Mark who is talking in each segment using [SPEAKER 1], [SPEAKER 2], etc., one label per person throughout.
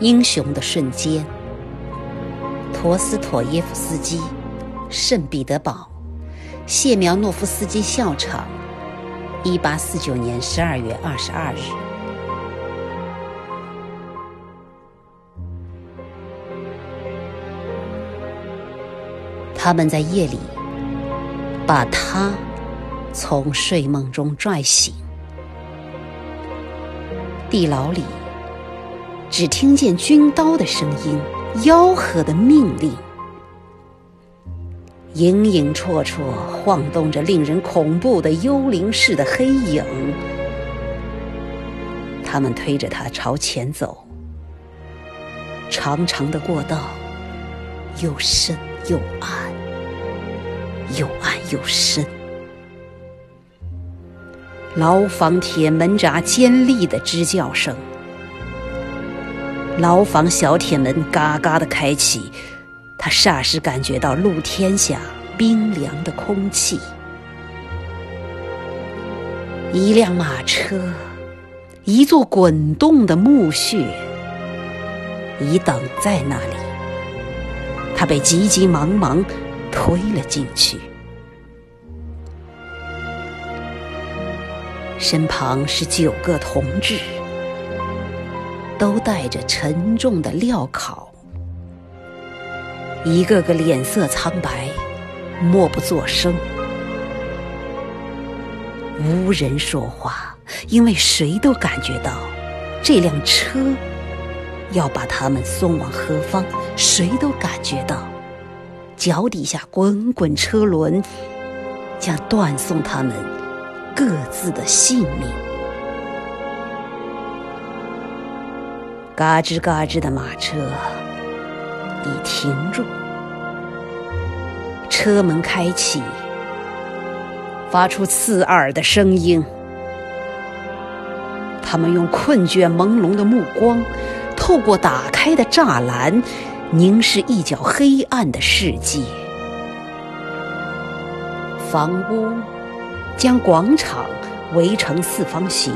[SPEAKER 1] 英雄的瞬间，陀思妥耶夫斯基，圣彼得堡，谢苗诺夫斯基校场，一八四九年十二月二十二日。他们在夜里把他从睡梦中拽醒，地牢里。只听见军刀的声音，吆喝的命令，影影绰绰晃动着令人恐怖的幽灵似的黑影。他们推着他朝前走，长长的过道，又深又暗，又暗又深。牢房铁门闸尖利的吱叫声。牢房小铁门嘎嘎的开启，他霎时感觉到露天下冰凉的空气。一辆马车，一座滚动的墓穴，已等在那里。他被急急忙忙推了进去，身旁是九个同志。都带着沉重的镣铐，一个个脸色苍白，默不作声，无人说话，因为谁都感觉到这辆车要把他们送往何方，谁都感觉到。脚底下滚滚车轮将断送他们各自的性命。嘎吱嘎吱的马车已停住，车门开启，发出刺耳的声音。他们用困倦朦胧的目光，透过打开的栅栏，凝视一角黑暗的世界。房屋将广场围成四方形。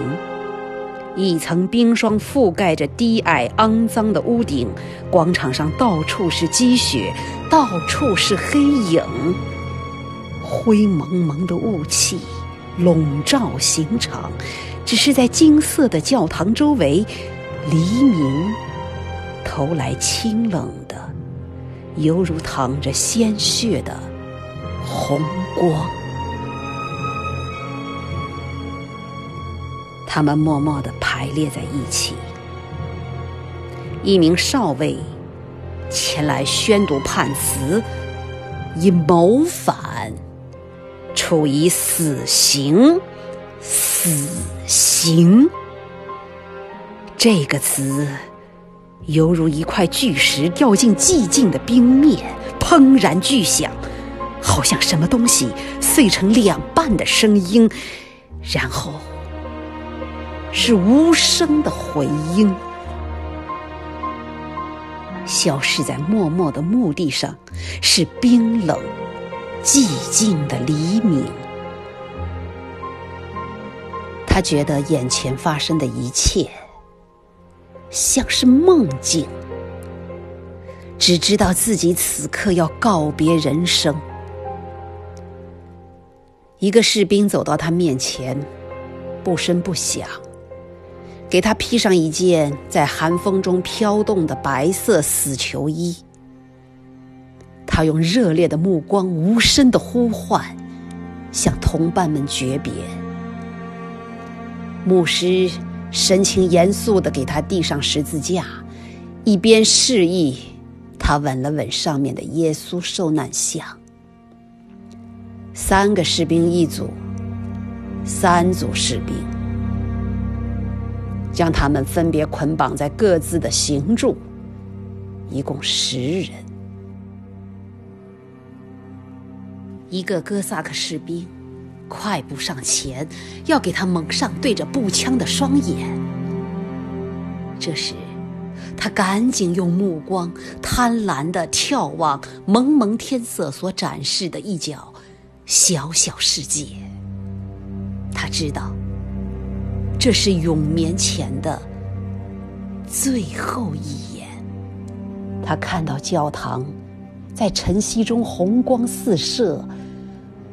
[SPEAKER 1] 一层冰霜覆盖着低矮肮脏的屋顶，广场上到处是积雪，到处是黑影，灰蒙蒙的雾气笼罩刑场。只是在金色的教堂周围，黎明投来清冷的，犹如淌着鲜血的红光。他们默默地排列在一起。一名少尉前来宣读判词，以谋反处以死刑。死刑这个词，犹如一块巨石掉进寂静的冰面，砰然巨响，好像什么东西碎成两半的声音，然后。是无声的回音，消失在默默的墓地上，是冰冷、寂静的黎明。他觉得眼前发生的一切像是梦境，只知道自己此刻要告别人生。一个士兵走到他面前，不声不响。给他披上一件在寒风中飘动的白色死囚衣。他用热烈的目光、无声的呼唤，向同伴们诀别。牧师神情严肃地给他递上十字架，一边示意他吻了吻上面的耶稣受难像。三个士兵一组，三组士兵。将他们分别捆绑在各自的行柱，一共十人。一个哥萨克士兵快步上前，要给他蒙上对着步枪的双眼。这时，他赶紧用目光贪婪地眺望蒙蒙天色所展示的一角小小世界。他知道。这是永眠前的最后一眼。他看到教堂在晨曦中红光四射，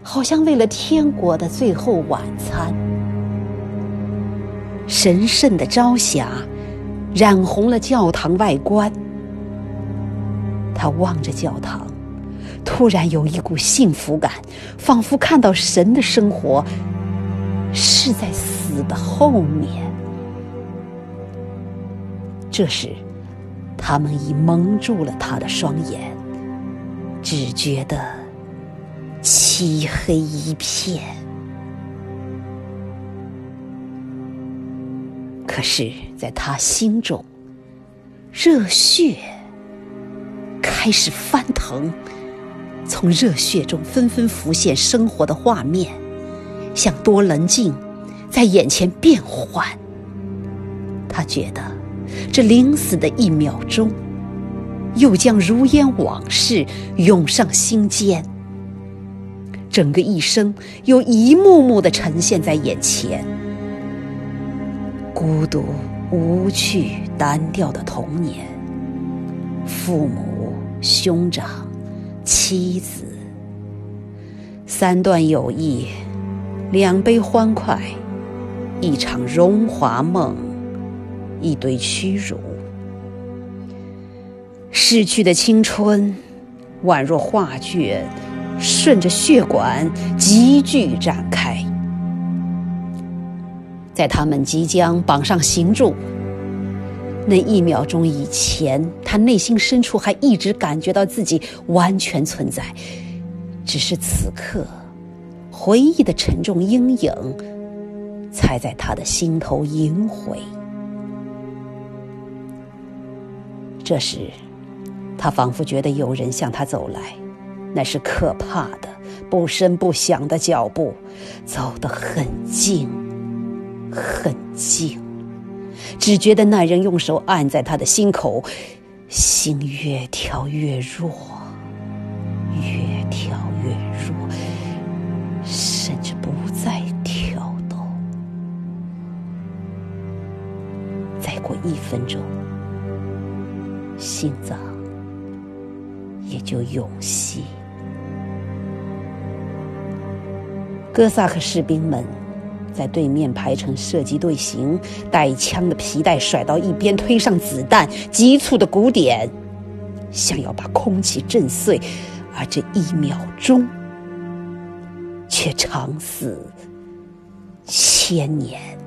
[SPEAKER 1] 好像为了天国的最后晚餐。神圣的朝霞染红了教堂外观。他望着教堂，突然有一股幸福感，仿佛看到神的生活是在的后面。这时，他们已蒙住了他的双眼，只觉得漆黑一片。可是，在他心中，热血开始翻腾，从热血中纷纷浮现生活的画面，像多棱镜，在眼前变幻。他觉得，这临死的一秒钟，又将如烟往事涌上心间，整个一生又一幕幕的呈现在眼前。孤独、无趣、单调的童年，父母、兄长、妻子，三段友谊，两杯欢快，一场荣华梦，一堆屈辱。逝去的青春，宛若画卷，顺着血管急剧展开。在他们即将绑上刑柱那一秒钟以前，他内心深处还一直感觉到自己完全存在，只是此刻，回忆的沉重阴影才在他的心头萦回。这时，他仿佛觉得有人向他走来，那是可怕的、不声不响的脚步，走得很近。很静，只觉得那人用手按在他的心口，心越跳越弱，越跳一分钟，心脏也就永息。哥萨克士兵们。在对面排成射击队形，带枪的皮带甩到一边，推上子弹，急促的鼓点，想要把空气震碎，而这一秒钟，却长似千年。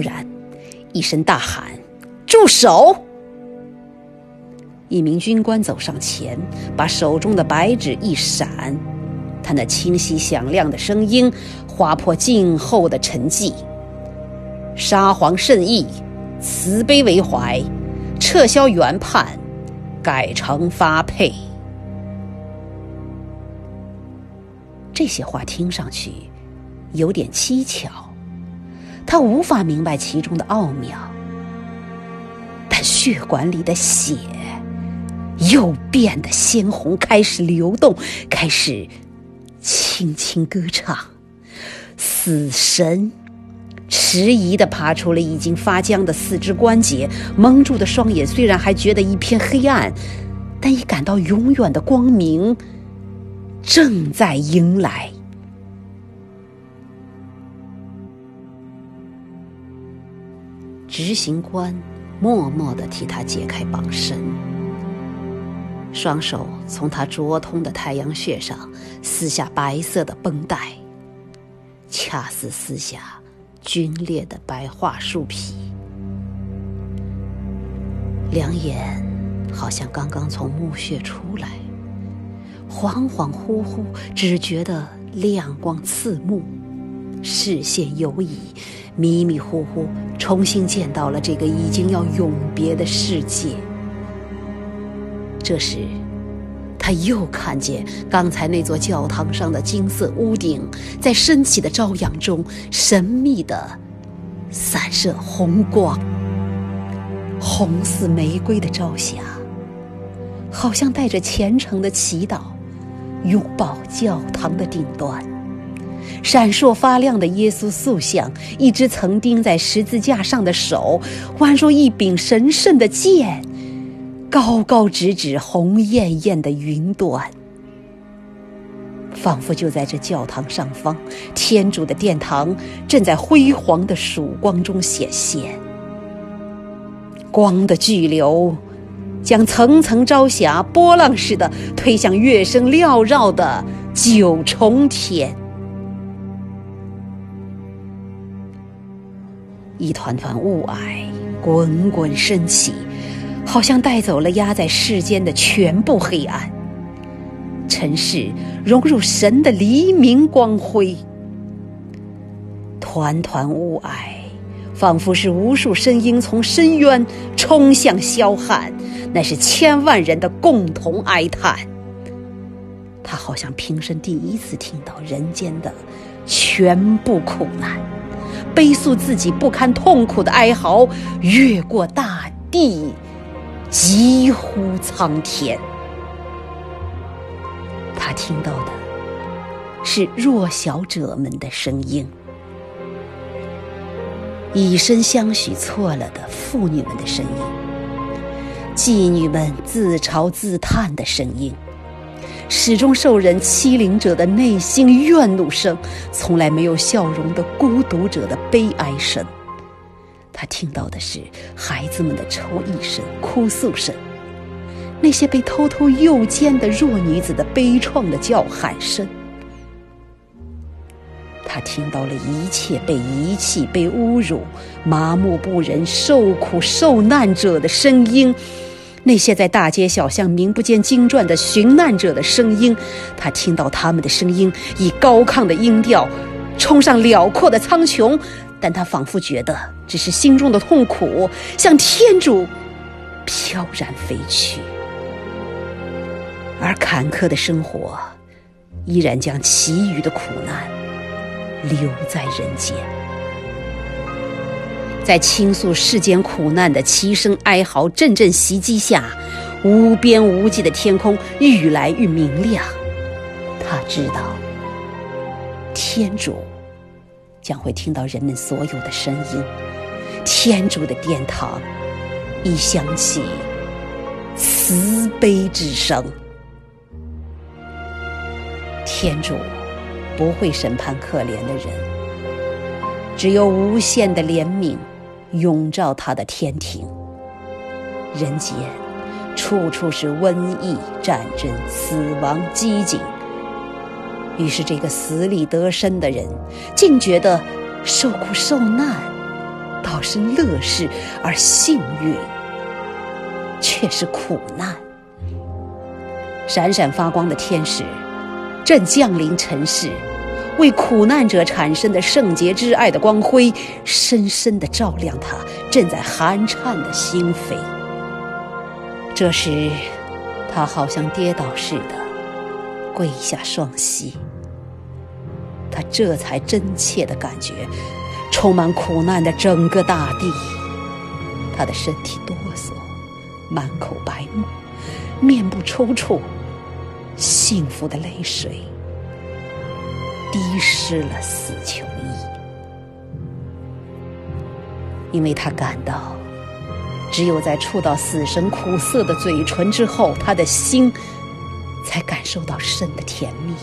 [SPEAKER 1] 突然，一声大喊：“住手！”一名军官走上前，把手中的白纸一闪。他那清晰响亮的声音划破静候的沉寂。沙皇圣意，慈悲为怀，撤销原判，改成发配。这些话听上去有点蹊跷，他无法明白其中的奥妙。但血管里的血又变得鲜红，开始流动，开始。轻轻歌唱，死神迟疑地爬出了已经发僵的四肢关节，蒙住的双眼虽然还觉得一片黑暗，但已感到永远的光明正在迎来。执行官默默地替他解开绑绳。双手从他灼痛的太阳穴上撕下白色的绷带，恰似撕下皲裂的白桦树皮。两眼好像刚刚从墓穴出来，恍恍惚惚，只觉得亮光刺目，视线游移，迷迷糊糊，重新见到了这个已经要永别的世界。这时，他又看见刚才那座教堂上的金色屋顶，在升起的朝阳中神秘的散射红光，红似玫瑰的朝霞，好像带着虔诚的祈祷，拥抱教堂的顶端，闪烁发亮的耶稣塑像，一只曾钉在十字架上的手，宛若一柄神圣的剑，高高直指红艳艳的云端。仿佛就在这教堂上方，天主的殿堂正在辉煌的曙光中显现。光的巨流将层层朝霞波浪似的推向乐声缭绕的九重天。一团团雾霭滚滚升起，好像带走了压在世间的全部黑暗。尘世融入神的黎明光辉，团团雾霭，仿佛是无数声音从深渊冲向霄汉，那是千万人的共同哀叹。他好像平生第一次听到人间的全部苦难，悲诉自己不堪痛苦的哀嚎，越过大地，疾呼苍天。他听到的是弱小者们的声音，以身相许错了的妇女们的声音，妓女们自嘲自叹的声音，始终受人欺凌者的内心怨怒声，从来没有笑容的孤独者的悲哀声。他听到的是孩子们的抽泣声、哭诉声。那些被偷偷诱奸的弱女子的悲怆的叫喊声，他听到了一切被遗弃、被侮辱、麻木不仁、受苦受难者的声音，那些在大街小巷名不见经传的寻难者的声音，他听到他们的声音以高亢的音调冲上辽阔的苍穹，但他仿佛觉得只是心中的痛苦向天主飘然飞去。而坎坷的生活，依然将其余的苦难留在人间。在倾诉世间苦难的齐声哀嚎阵阵袭击下，无边无际的天空愈来愈明亮。他知道，天主将会听到人们所有的声音，天主的殿堂已响起慈悲之声。天主不会审判可怜的人，只有无限的怜悯笼罩他的天庭。人间处处是瘟疫、战争、死亡、饥馑。于是，这个死里得生的人竟觉得受苦受难倒是乐事，而幸运却是苦难。闪闪发光的天使。正降临尘世，为苦难者产生的圣洁之爱的光辉，深深的照亮他正在寒颤的心扉。这时，他好像跌倒似的跪下双膝。他这才真切的感觉，充满苦难的整个大地。他的身体哆嗦，满口白沫，面部抽搐。幸福的泪水滴湿了死囚衣，因为他感到，只有在触到死神苦涩的嘴唇之后，他的心才感受到生的甜蜜。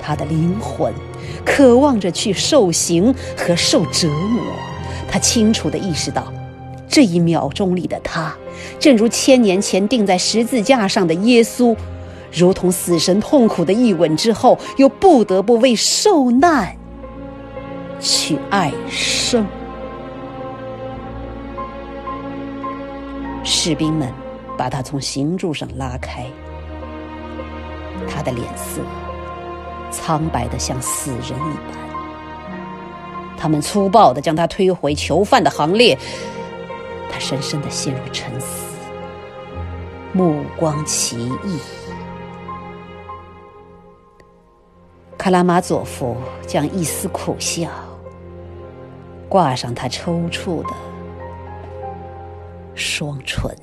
[SPEAKER 1] 他的灵魂渴望着去受刑和受折磨。他清楚地意识到，这一秒钟里的他，正如千年前钉在十字架上的耶稣。如同死神痛苦的一吻之后，又不得不为受难去爱生。士兵们把他从刑柱上拉开，他的脸色苍白的像死人一般。他们粗暴的将他推回囚犯的行列，他深深的陷入沉思，目光奇异。卡拉马佐夫将一丝苦笑挂上他抽搐的双唇。